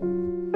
うん。